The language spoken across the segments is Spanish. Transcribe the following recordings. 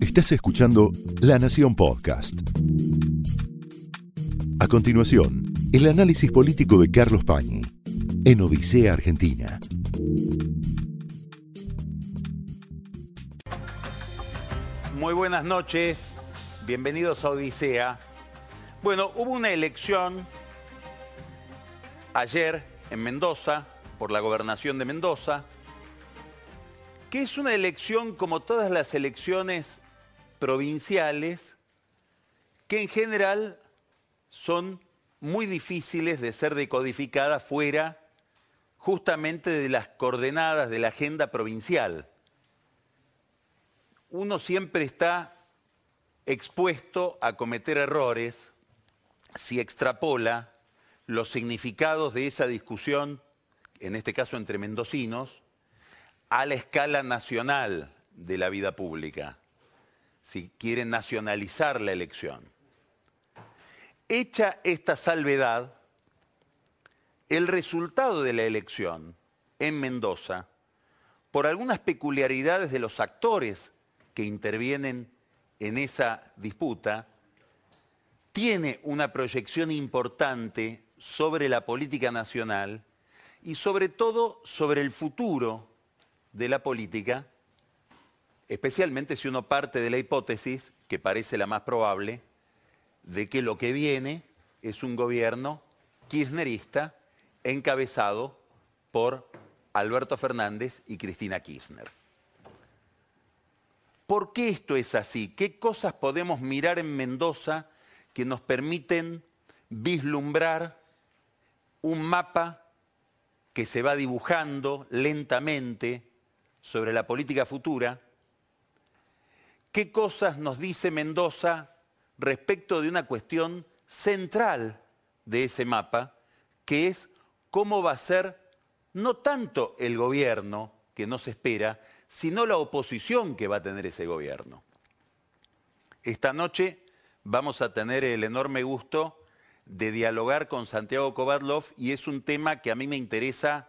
Estás escuchando La Nación Podcast. A continuación, el análisis político de Carlos Pañi en Odisea Argentina. Muy buenas noches, bienvenidos a Odisea. Bueno, hubo una elección ayer en Mendoza, por la gobernación de Mendoza, que es una elección como todas las elecciones provinciales, que en general son muy difíciles de ser decodificadas fuera justamente de las coordenadas de la agenda provincial. Uno siempre está expuesto a cometer errores si extrapola los significados de esa discusión, en este caso entre mendocinos, a la escala nacional de la vida pública, si quieren nacionalizar la elección. Hecha esta salvedad, el resultado de la elección en Mendoza, por algunas peculiaridades de los actores que intervienen en esa disputa, tiene una proyección importante sobre la política nacional y sobre todo sobre el futuro de la política, especialmente si uno parte de la hipótesis, que parece la más probable, de que lo que viene es un gobierno kirchnerista encabezado por Alberto Fernández y Cristina Kirchner. ¿Por qué esto es así? ¿Qué cosas podemos mirar en Mendoza que nos permiten vislumbrar un mapa que se va dibujando lentamente sobre la política futura? ¿Qué cosas nos dice Mendoza respecto de una cuestión central de ese mapa, que es cómo va a ser no tanto el gobierno que nos espera, sino la oposición que va a tener ese gobierno. Esta noche vamos a tener el enorme gusto de dialogar con Santiago Kovadlov y es un tema que a mí me interesa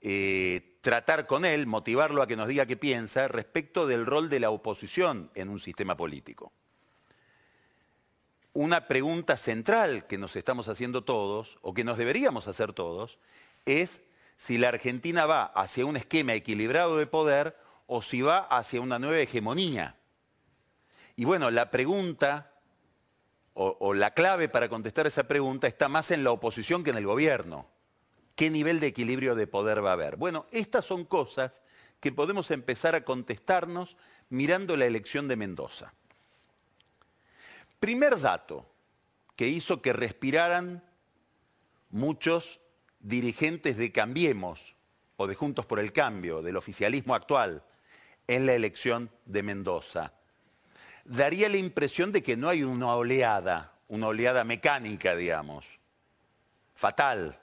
eh, tratar con él, motivarlo a que nos diga qué piensa respecto del rol de la oposición en un sistema político una pregunta central que nos estamos haciendo todos, o que nos deberíamos hacer todos, es si la Argentina va hacia un esquema equilibrado de poder o si va hacia una nueva hegemonía. Y bueno, la pregunta o, la clave para contestar esa pregunta está más en la oposición que en el gobierno. ¿Qué nivel de equilibrio de poder va a haber? Bueno, estas son cosas que podemos empezar a contestarnos mirando la elección de Mendoza. Primer dato que hizo que respiraran muchos dirigentes de Cambiemos o de Juntos por el Cambio, del oficialismo actual, en la elección de Mendoza. Daría la impresión de que no hay una oleada, una oleada mecánica, digamos, fatal,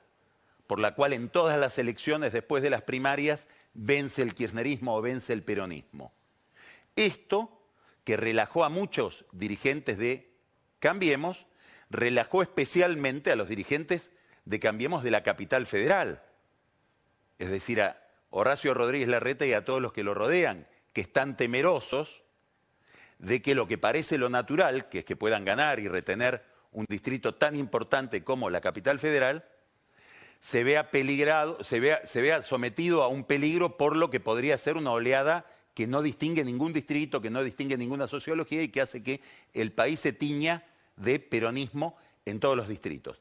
por la cual en todas las elecciones después de las primarias vence el kirchnerismo o vence el peronismo. Esto que relajó a muchos dirigentes de Cambiemos, relajó especialmente a los dirigentes de Cambiemos de la capital federal, es decir, a Horacio Rodríguez Larreta y a todos los que lo rodean, que están temerosos de que lo que parece lo natural, que es que puedan ganar y retener un distrito tan importante como la capital federal, se vea peligrado, se vea, se vea sometido a un peligro por lo que podría ser una oleada que no distingue ningún distrito, que no distingue ninguna sociología y que hace que el país se tiña de peronismo en todos los distritos.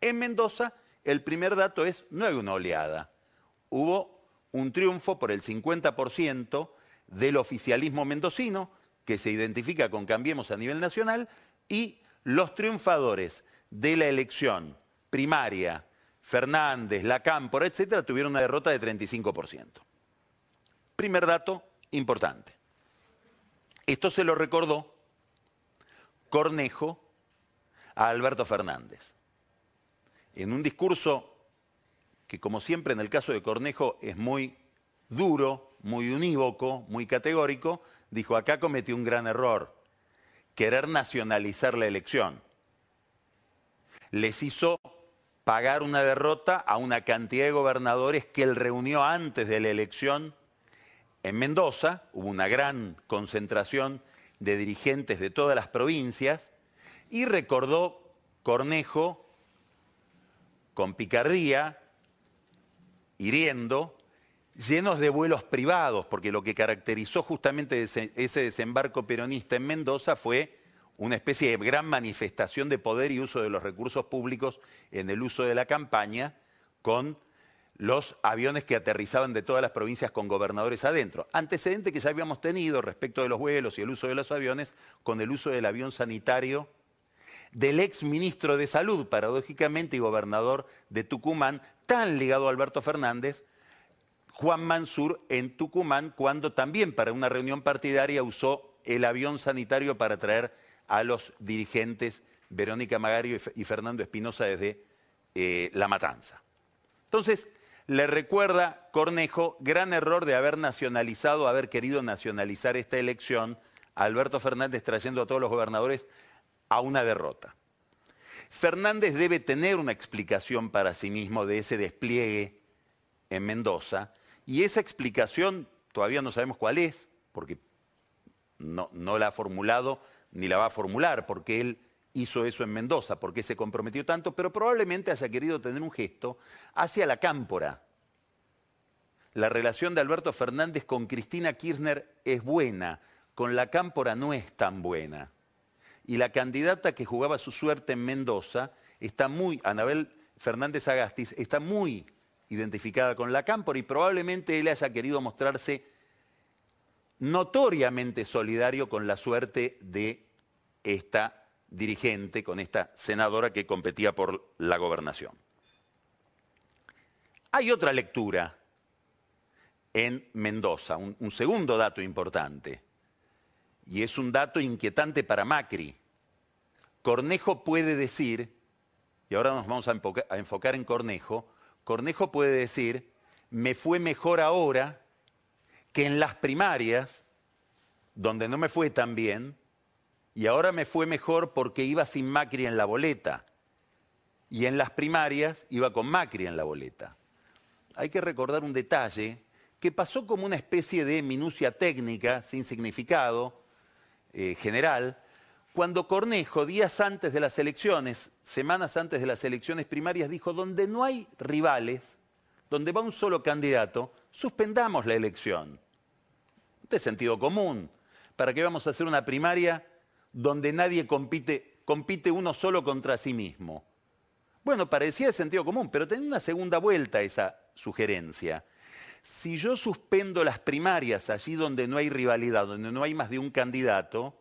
En Mendoza, el primer dato es, no hay una oleada. Hubo un triunfo por el 50% del oficialismo mendocino, que se identifica con Cambiemos a nivel nacional, y los triunfadores de la elección primaria, Fernández, Lacámpora, etcétera, tuvieron una derrota de 35%. Primer dato, importante. Esto se lo recordó Cornejo a Alberto Fernández. En un discurso que, como siempre en el caso de Cornejo, es muy duro, muy unívoco, muy categórico, dijo, acá cometió un gran error, querer nacionalizar la elección. Les hizo pagar una derrota a una cantidad de gobernadores que él reunió antes de la elección en Mendoza, hubo una gran concentración de dirigentes de todas las provincias. Y recordó Cornejo con picardía, hiriendo, llenos de vuelos privados, porque lo que caracterizó justamente ese, desembarco peronista en Mendoza fue una especie de gran manifestación de poder y uso de los recursos públicos en el uso de la campaña con los aviones que aterrizaban de todas las provincias con gobernadores adentro. Antecedente que ya habíamos tenido respecto de los vuelos y el uso de los aviones con el uso del avión sanitario del ex ministro de Salud, paradójicamente, y gobernador de Tucumán, tan ligado a Alberto Fernández, Juan Mansur en Tucumán, cuando también para una reunión partidaria usó el avión sanitario para traer a los dirigentes Verónica Magario y Fernando Espinosa desde eh, La Matanza. Entonces, le recuerda Cornejo, gran error de haber nacionalizado, haber querido nacionalizar esta elección, a Alberto Fernández trayendo a todos los gobernadores a una derrota. Fernández debe tener una explicación para sí mismo de ese despliegue en Mendoza, y esa explicación todavía no sabemos cuál es, porque no, no la ha formulado ni la va a formular, porque él hizo eso en Mendoza, porque se comprometió tanto, pero probablemente haya querido tener un gesto hacia la cámpora. La relación de Alberto Fernández con Cristina Kirchner es buena, con la cámpora no es tan buena. Y la candidata que jugaba su suerte en Mendoza está muy, Anabel Fernández Agastis, está muy identificada con la cámpora y probablemente él haya querido mostrarse notoriamente solidario con la suerte de esta dirigente, con esta senadora que competía por la gobernación. Hay otra lectura en Mendoza, un, un, segundo dato importante, y es un dato inquietante para Macri. Cornejo puede decir, y ahora nos vamos a enfocar en Cornejo, Cornejo puede decir, me fue mejor ahora que en las primarias, donde no me fue tan bien, y ahora me fue mejor porque iba sin Macri en la boleta. Y en las primarias iba con Macri en la boleta. Hay que recordar un detalle que pasó como una especie de minucia técnica, sin significado eh, general, cuando Cornejo, días antes de las elecciones, semanas antes de las elecciones primarias, dijo, donde no hay rivales, donde va un solo candidato, suspendamos la elección. De sentido común. ¿Para qué vamos a hacer una primaria donde nadie compite, compite uno solo contra sí mismo. Bueno, parecía de sentido común, pero tenía una segunda vuelta esa sugerencia. Si yo suspendo las primarias allí donde no hay rivalidad, donde no hay más de un candidato,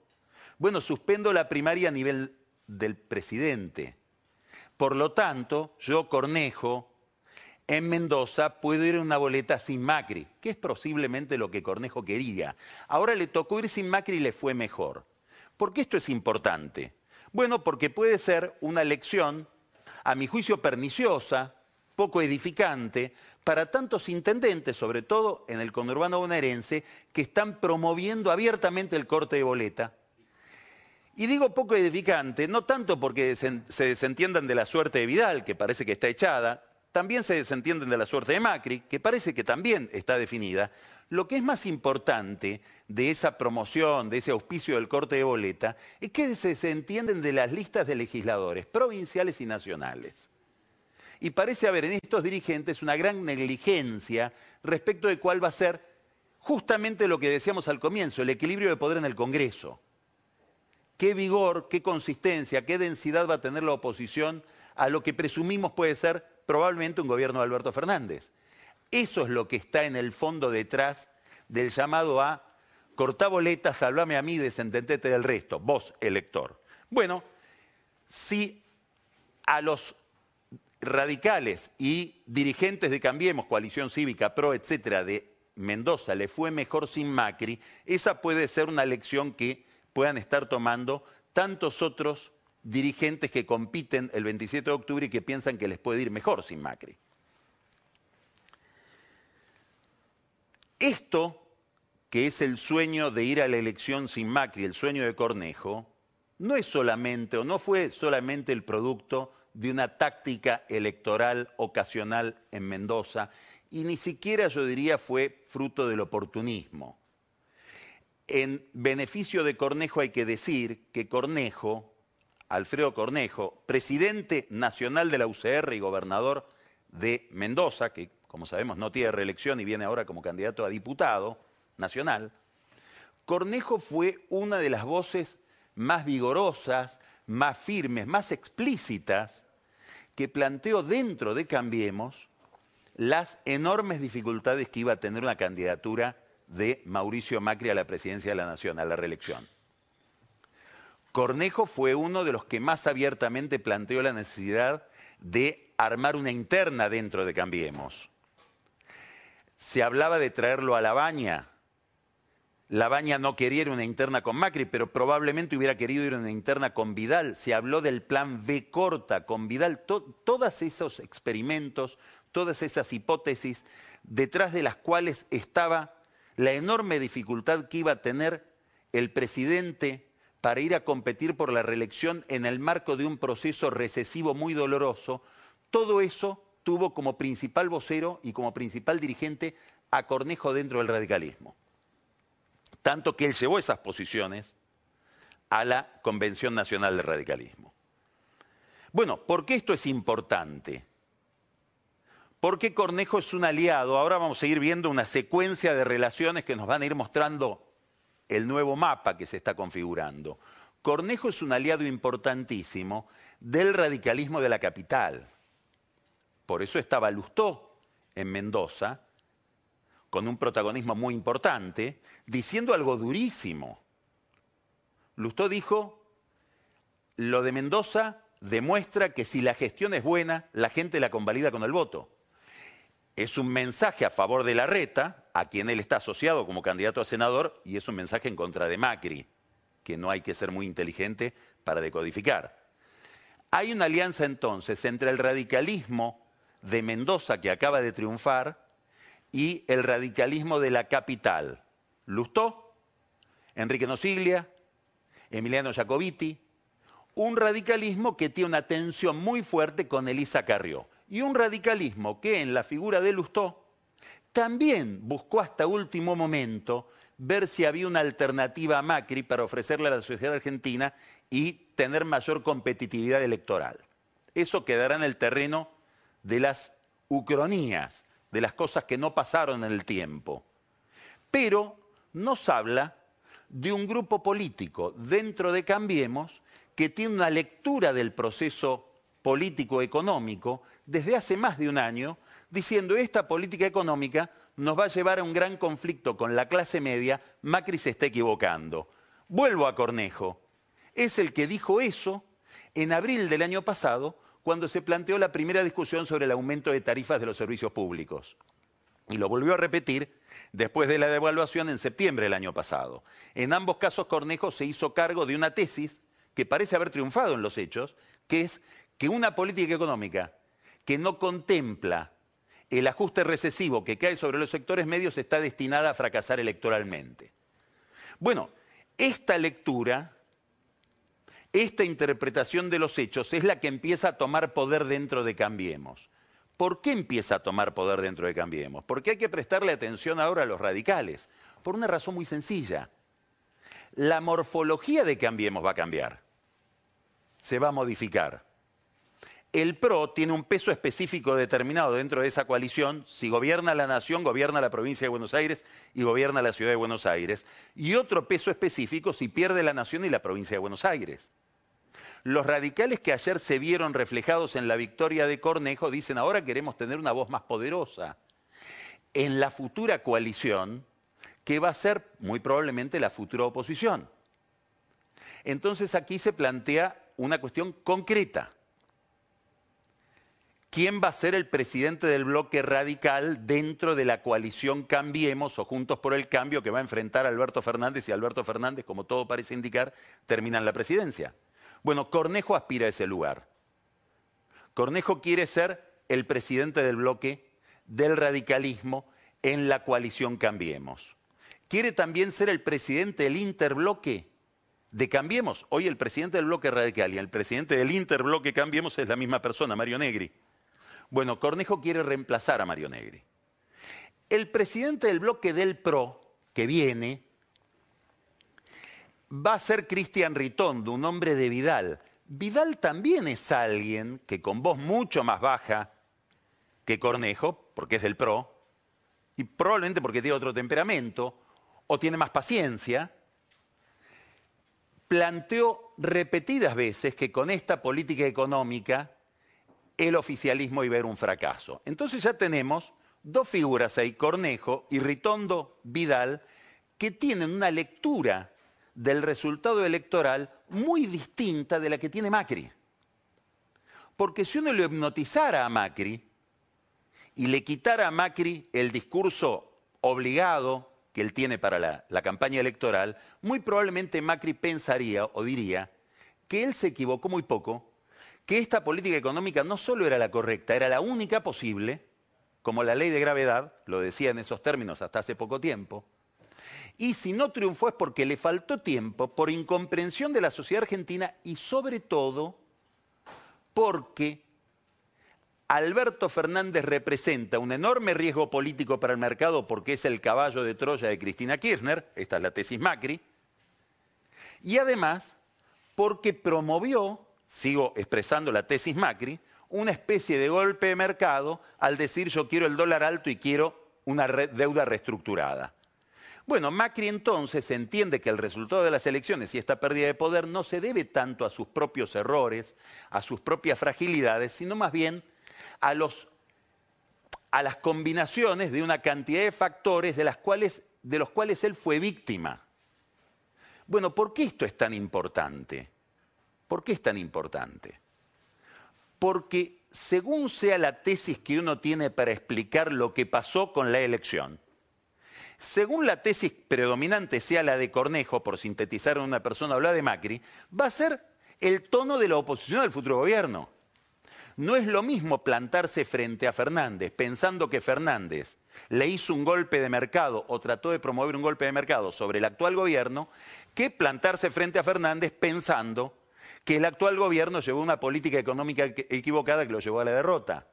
bueno, suspendo la primaria a nivel del presidente. Por lo tanto, yo, Cornejo, en Mendoza puedo ir en una boleta sin Macri, que es posiblemente lo que Cornejo quería. Ahora le tocó ir sin Macri y le fue mejor. ¿Por qué esto es importante? Bueno, porque puede ser una lección, a mi juicio, perniciosa, poco edificante, para tantos intendentes, sobre todo en el conurbano bonaerense, que están promoviendo abiertamente el corte de boleta. Y digo poco edificante, no tanto porque se desentiendan de la suerte de Vidal, que parece que está echada, también se desentienden de la suerte de Macri, que parece que también está definida, lo que es más importante de esa promoción, de ese auspicio del corte de boleta, es que se, entienden de las listas de legisladores provinciales y nacionales. Y parece haber en estos dirigentes una gran negligencia respecto de cuál va a ser justamente lo que decíamos al comienzo, el equilibrio de poder en el Congreso. ¿Qué vigor, qué consistencia, qué densidad va a tener la oposición a lo que presumimos puede ser probablemente un gobierno de Alberto Fernández? Eso es lo que está en el fondo detrás del llamado a cortá boletas, salvame a mí, desentendete del resto, vos, elector. Bueno, si a los radicales y dirigentes de Cambiemos, Coalición Cívica, PRO, etcétera, de Mendoza le fue mejor sin Macri, esa puede ser una lección que puedan estar tomando tantos otros dirigentes que compiten el 27 de octubre y que piensan que les puede ir mejor sin Macri. Esto, que es el sueño de ir a la elección sin Macri, el sueño de Cornejo, no es solamente o no fue solamente el producto de una táctica electoral ocasional en Mendoza y ni siquiera yo diría fue fruto del oportunismo. En beneficio de Cornejo hay que decir que Cornejo, Alfredo Cornejo, presidente nacional de la UCR y gobernador de Mendoza, que como sabemos no tiene reelección y viene ahora como candidato a diputado nacional, Cornejo fue una de las voces más vigorosas, más firmes, más explícitas que planteó dentro de Cambiemos las enormes dificultades que iba a tener una candidatura de Mauricio Macri a la presidencia de la Nación, a la reelección. Cornejo fue uno de los que más abiertamente planteó la necesidad de armar una interna dentro de Cambiemos. Se hablaba de traerlo a La Baña. La Baña no quería ir a una interna con Macri, pero probablemente hubiera querido ir a una interna con Vidal. Se habló del plan B corta con Vidal. todos esos experimentos, todas esas hipótesis, detrás de las cuales estaba la enorme dificultad que iba a tener el presidente para ir a competir por la reelección en el marco de un proceso recesivo muy doloroso, todo eso tuvo como principal vocero y como principal dirigente a Cornejo dentro del radicalismo. Tanto que él llevó esas posiciones a la Convención Nacional del Radicalismo. Bueno, ¿por qué esto es importante? Porque Cornejo es un aliado. Ahora vamos a ir viendo una secuencia de relaciones que nos van a ir mostrando el nuevo mapa que se está configurando. Cornejo es un aliado importantísimo del radicalismo de la capital. Por eso estaba Lustó en Mendoza, con un protagonismo muy importante, diciendo algo durísimo. Lustó dijo, lo de Mendoza demuestra que si la gestión es buena, la gente la convalida con el voto es un mensaje a favor de la reta, a quien él está asociado como candidato a senador, y es un mensaje en contra de Macri, que no hay que ser muy inteligente para decodificar. Hay una alianza entonces entre el radicalismo de Mendoza, que acaba de triunfar, y el radicalismo de la capital. Lustó, Enrique Nosiglia, Emiliano Jacobiti, un radicalismo que tiene una tensión muy fuerte con Elisa Carrió y un radicalismo que en la figura de Lustó también buscó hasta último momento ver si había una alternativa a Macri para ofrecerle a la sociedad argentina y tener mayor competitividad electoral. Eso quedará en el terreno de las ucronías, de las cosas que no pasaron en el tiempo. Pero nos habla de un grupo político dentro de Cambiemos que tiene una lectura del proceso político-económico desde hace más de un año, diciendo esta política económica nos va a llevar a un gran conflicto con la clase media, Macri se está equivocando. Vuelvo a Cornejo. Es el que dijo eso en abril del año pasado, cuando se planteó la primera discusión sobre el aumento de tarifas de los servicios públicos. Y lo volvió a repetir después de la devaluación en septiembre del año pasado. En ambos casos, Cornejo se hizo cargo de una tesis que parece haber triunfado en los hechos, que es que una política económica que no contempla el ajuste recesivo que cae sobre los sectores medios está destinada a fracasar electoralmente. Bueno, esta lectura, esta interpretación de los hechos es la que empieza a tomar poder dentro de Cambiemos. ¿Por qué empieza a tomar poder dentro de Cambiemos? Porque hay que prestarle atención ahora a los radicales, por una razón muy sencilla. La morfología de Cambiemos va a cambiar, se va a modificar el PRO tiene un peso específico determinado dentro de esa coalición. Si gobierna la nación, gobierna la provincia de Buenos Aires y gobierna la ciudad de Buenos Aires. Y otro peso específico si pierde la nación y la provincia de Buenos Aires. Los radicales que ayer se vieron reflejados en la victoria de Cornejo dicen ahora queremos tener una voz más poderosa en la futura coalición que va a ser muy probablemente la futura oposición. Entonces aquí se plantea una cuestión concreta quién va a ser el presidente del bloque radical dentro de la coalición Cambiemos o Juntos por el Cambio que va a enfrentar a Alberto Fernández y Alberto Fernández, como todo parece indicar, terminan la presidencia. Bueno, Cornejo aspira a ese lugar. Cornejo quiere ser el presidente del bloque del radicalismo en la coalición Cambiemos. Quiere también ser el presidente del interbloque de Cambiemos. Hoy el presidente del bloque radical y el presidente del interbloque Cambiemos es la misma persona, Mario Negri. Bueno, Cornejo quiere reemplazar a Mario Negri. el presidente del bloque del PRO, que viene, va a ser Cristian Ritondo, un hombre de Vidal. Vidal también es alguien que con voz mucho más baja que Cornejo, porque es del PRO, y probablemente porque tiene otro temperamento, o tiene más paciencia, planteó repetidas veces que con esta política económica el oficialismo iba a ser un fracaso. Entonces ya tenemos dos figuras ahí, Cornejo y Ritondo Vidal, que tienen una lectura del resultado electoral muy distinta de la que tiene Macri. Porque si uno lo hipnotizara a Macri y le quitara a Macri el discurso obligado que él tiene para la, la, campaña electoral, muy probablemente Macri pensaría o diría que él se equivocó muy poco, que esta política económica no solo era la correcta, era la única posible, como la ley de gravedad, lo decía en esos términos hasta hace poco tiempo, y si no triunfó es porque le faltó tiempo, por incomprensión de la sociedad argentina y sobre todo porque Alberto Fernández representa un enorme riesgo político para el mercado porque es el caballo de Troya de Cristina Kirchner, esta es la tesis Macri, y además porque promovió, sigo expresando la tesis Macri, una especie de golpe de mercado al decir yo quiero el dólar alto y quiero una deuda reestructurada. Bueno, Macri entonces entiende que el resultado de las elecciones y esta pérdida de poder no se debe tanto a sus propios errores, a sus propias fragilidades, sino más bien a, las combinaciones de una cantidad de factores de, de los cuales él fue víctima. Bueno, ¿por qué esto es tan importante? ¿Por qué es tan importante? Porque según sea la tesis que uno tiene para explicar lo que pasó con la elección, según la tesis predominante sea la de Cornejo, por sintetizar en una persona o la de Macri, va a ser el tono de la oposición al futuro gobierno. No es lo mismo plantarse frente a Fernández pensando que Fernández le hizo un golpe de mercado o trató de promover un golpe de mercado sobre el actual gobierno, que plantarse frente a Fernández pensando que el actual gobierno llevó una política económica equivocada que lo llevó a la derrota.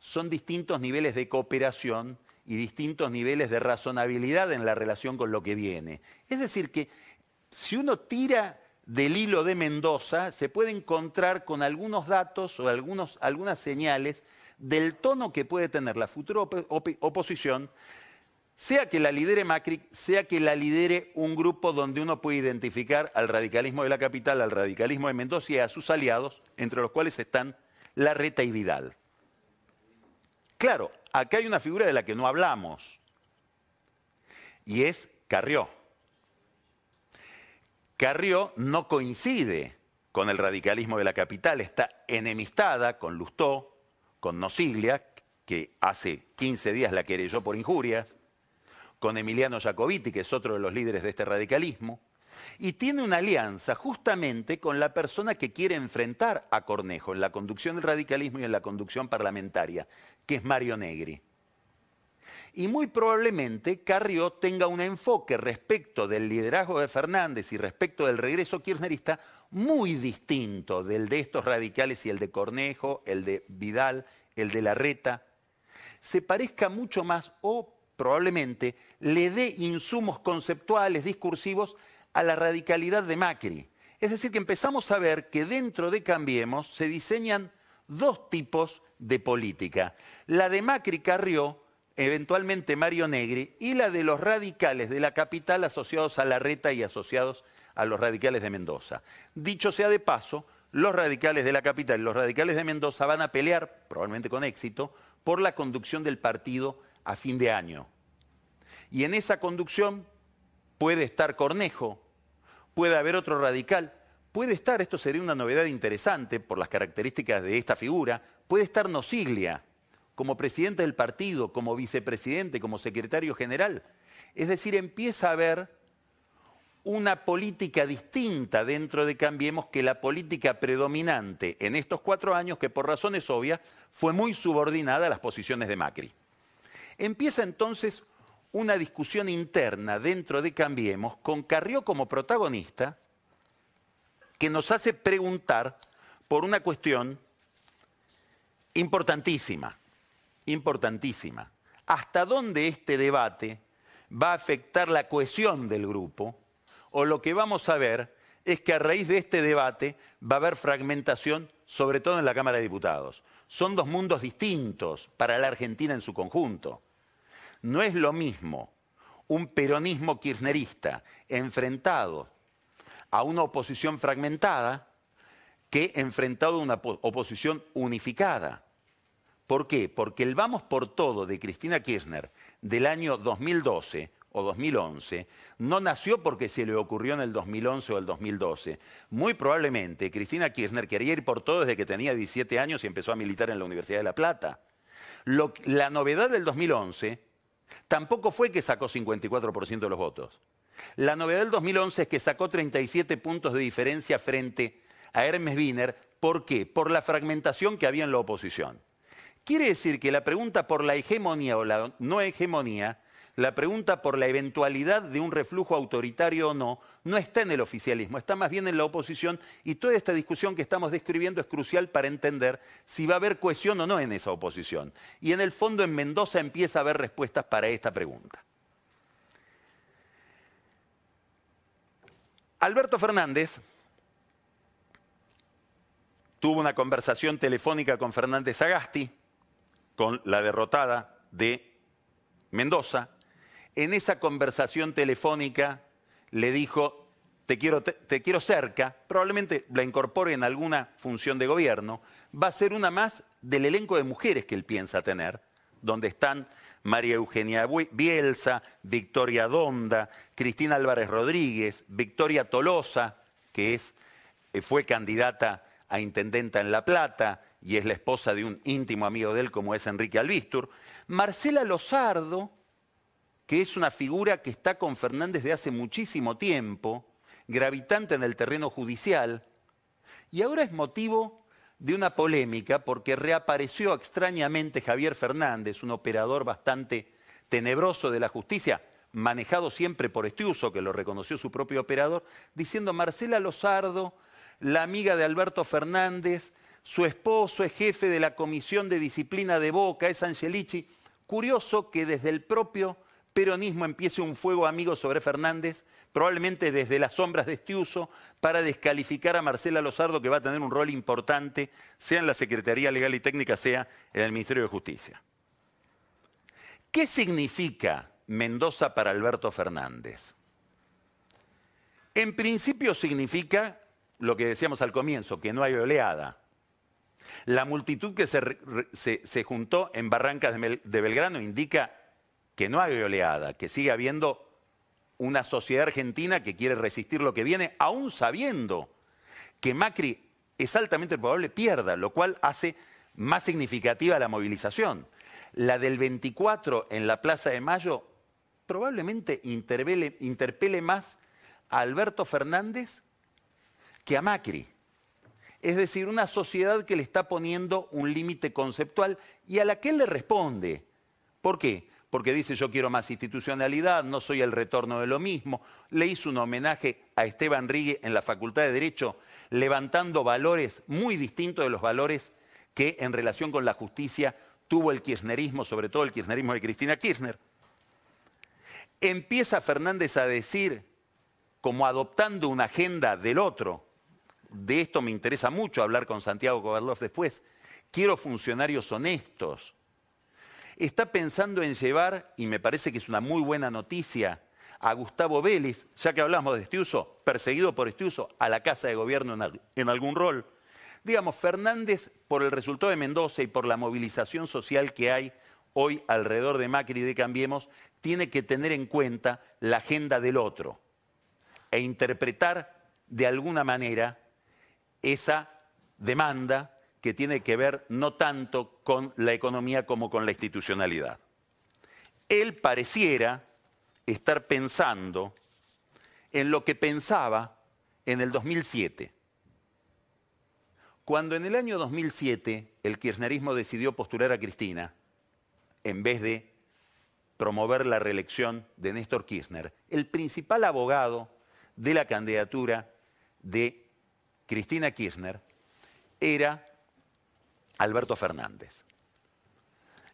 Son distintos niveles de cooperación y distintos niveles de razonabilidad en la relación con lo que viene. Es decir, que si uno tira del hilo de Mendoza, se puede encontrar con algunos datos o algunos, algunas señales del tono que puede tener la futura oposición, sea que la lidere Macri, sea que la lidere un grupo donde uno puede identificar al radicalismo de la capital, al radicalismo de Mendoza y a sus aliados, entre los cuales están Larreta y Vidal. Claro, acá hay una figura de la que no hablamos, y es Carrió. Carrió no coincide con el radicalismo de la capital, está enemistada con Lustó, con Nosiglia, que hace 15 días la querelló por injurias, con Emiliano Jacobiti, que es otro de los líderes de este radicalismo, y tiene una alianza justamente con la persona que quiere enfrentar a Cornejo en la conducción del radicalismo y en la conducción parlamentaria, que es Mario Negri. Y muy probablemente Carrió tenga un enfoque respecto del liderazgo de Fernández y respecto del regreso kirchnerista muy distinto del de estos radicales y el de Cornejo, el de Vidal, el de Larreta. Se parezca mucho más o probablemente le dé insumos conceptuales, discursivos a la radicalidad de Macri. Es decir, que empezamos a ver que dentro de Cambiemos se diseñan dos tipos de política. La de Macri Carrió, eventualmente Mario Negri, y la de los radicales de la capital asociados a la reta y asociados a los radicales de Mendoza. Dicho sea de paso, los radicales de la capital y los radicales de Mendoza van a pelear, probablemente con éxito, por la conducción del partido a fin de año. Y en esa conducción puede estar Cornejo, puede haber otro radical, puede estar, esto sería una novedad interesante por las características de esta figura, puede estar Nosiglia como presidente del partido, como vicepresidente, como secretario general. Es decir, empieza a haber una política distinta dentro de Cambiemos que la política predominante en estos cuatro años, que por razones obvias fue muy subordinada a las posiciones de Macri. Empieza entonces una discusión interna dentro de Cambiemos con Carrió como protagonista que nos hace preguntar por una cuestión importantísima, importantísima. hasta dónde este debate va a afectar la cohesión del grupo, o lo que vamos a ver es que a raíz de este debate va a haber fragmentación, sobre todo en la Cámara de Diputados. Son dos mundos distintos para la Argentina en su conjunto. No es lo mismo un peronismo kirchnerista enfrentado a una oposición fragmentada que enfrentado a una oposición unificada. ¿Por qué? Porque el vamos por todo de Cristina Kirchner del año 2012 o 2011 no nació porque se le ocurrió en el 2011 o el 2012. Muy probablemente Cristina Kirchner quería ir por todo desde que tenía 17 años y empezó a militar en la Universidad de La Plata. la novedad del 2011 tampoco fue que sacó 54% de los votos. La novedad del 2011 es que sacó 37 puntos de diferencia frente a Hermes Wiener. ¿Por qué? Por la fragmentación que había en la oposición. Quiere decir que la pregunta por la hegemonía o la no hegemonía, la pregunta por la eventualidad de un reflujo autoritario o no, no está en el oficialismo, está más bien en la oposición y toda esta discusión que estamos describiendo es crucial para entender si va a haber cohesión o no en esa oposición. Y en el fondo en Mendoza empieza a haber respuestas para esta pregunta. Alberto Fernández tuvo una conversación telefónica con Fernández Agasti, con la derrotada de Mendoza. En esa conversación telefónica le dijo, te quiero, te, quiero cerca, probablemente la incorpore en alguna función de gobierno, va a ser una más del elenco de mujeres que él piensa tener, donde están María Eugenia Bielsa, Victoria Donda, Cristina Álvarez Rodríguez, Victoria Tolosa, que es, eh, fue candidata a intendenta en La Plata y es la esposa de un íntimo amigo de él como es Enrique Albistur, Marcela Lozardo, que es una figura que está con Fernández de hace muchísimo tiempo, gravitante en el terreno judicial, y ahora es motivo de una polémica porque reapareció extrañamente Javier Fernández, un operador bastante tenebroso de la justicia, manejado siempre por Estiuso, que lo reconoció su propio operador, diciendo Marcela Lozardo, la amiga de Alberto Fernández, su esposo es jefe de la Comisión de Disciplina de Boca, es Angelici. Curioso que desde el propio peronismo empiece un fuego amigo sobre Fernández, probablemente desde las sombras de este uso, para descalificar a Marcela Lozardo, que va a tener un rol importante, sea en la Secretaría Legal y Técnica, sea en el Ministerio de Justicia. ¿Qué significa Mendoza para Alberto Fernández? En principio significa lo que decíamos al comienzo, que no hay oleada. La multitud que se, juntó en Barrancas de Belgrano indica que no hay oleada, que sigue habiendo una sociedad argentina que quiere resistir lo que viene, aún sabiendo que Macri es altamente probable pierda, lo cual hace más significativa la movilización. La del 24 en la Plaza de Mayo probablemente interpele más a Alberto Fernández que a Macri. Es decir, una sociedad que le está poniendo un límite conceptual y a la que él le responde. ¿Por qué? Porque dice yo quiero más institucionalidad, no soy el retorno de lo mismo. Le hizo un homenaje a Esteban Rigue en la Facultad de Derecho, levantando valores muy distintos de los valores que en relación con la justicia tuvo el kirchnerismo, sobre todo el kirchnerismo de Cristina Kirchner. Empieza Fernández a decir, como adoptando una agenda del otro, de esto me interesa mucho hablar con Santiago Kovadlov después. Quiero funcionarios honestos. Está pensando en llevar, y me parece que es una muy buena noticia, a Gustavo Vélez, ya que hablamos de Estiuso, perseguido por Estiuso, a la Casa de Gobierno en, algún rol. Digamos, Fernández, por el resultado de Mendoza y por la movilización social que hay hoy alrededor de Macri y de Cambiemos, tiene que tener en cuenta la agenda del otro e interpretar de alguna manera esa demanda que tiene que ver no tanto con la economía como con la institucionalidad. Él pareciera estar pensando en lo que pensaba en el 2007, cuando en el año 2007 el kirchnerismo decidió postular a Cristina, en vez de promover la reelección de Néstor Kirchner, el principal abogado de la candidatura de Cristina Kirchner era Alberto Fernández.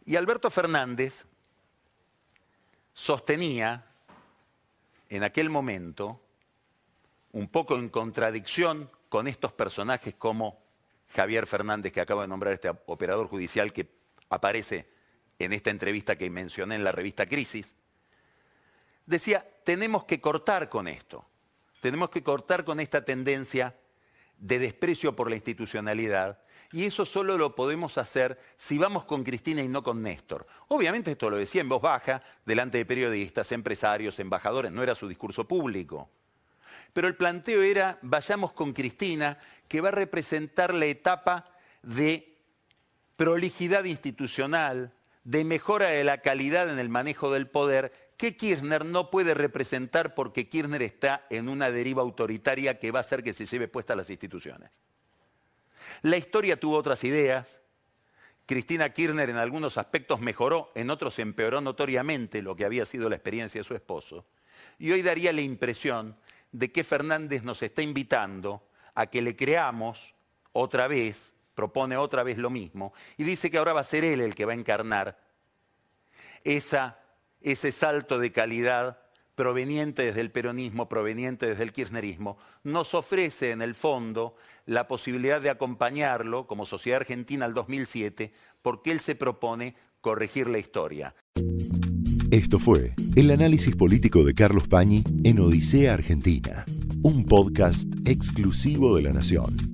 Y Alberto Fernández sostenía en aquel momento, un poco en contradicción con estos personajes como Javier Fernández, que acaba de nombrar este operador judicial que aparece en esta entrevista que mencioné en la revista Crisis, decía, tenemos que cortar con esto, tenemos que cortar con esta tendencia de desprecio por la institucionalidad y eso solo lo podemos hacer si vamos con Cristina y no con Néstor. Obviamente esto lo decía en voz baja, delante de periodistas, empresarios, embajadores, no era su discurso público. Pero el planteo era, vayamos con Cristina, que va a representar la etapa de prolijidad institucional, de mejora de la calidad en el manejo del poder, que Kirchner no puede representar porque Kirchner está en una deriva autoritaria que va a hacer que se lleve puestas las instituciones. La historia tuvo otras ideas. Cristina Kirchner en algunos aspectos mejoró, en otros empeoró notoriamente lo que había sido la experiencia de su esposo. Y hoy daría la impresión de que Fernández nos está invitando a que le creamos otra vez, propone otra vez lo mismo, y dice que ahora va a ser él el que va a encarnar esa, ese salto de calidad proveniente desde el peronismo, proveniente desde el kirchnerismo, nos ofrece en el fondo la posibilidad de acompañarlo como Sociedad Argentina al 2007, porque él se propone corregir la historia. Esto fue el análisis político de Carlos Pañi en Odisea Argentina, un podcast exclusivo de la Nación.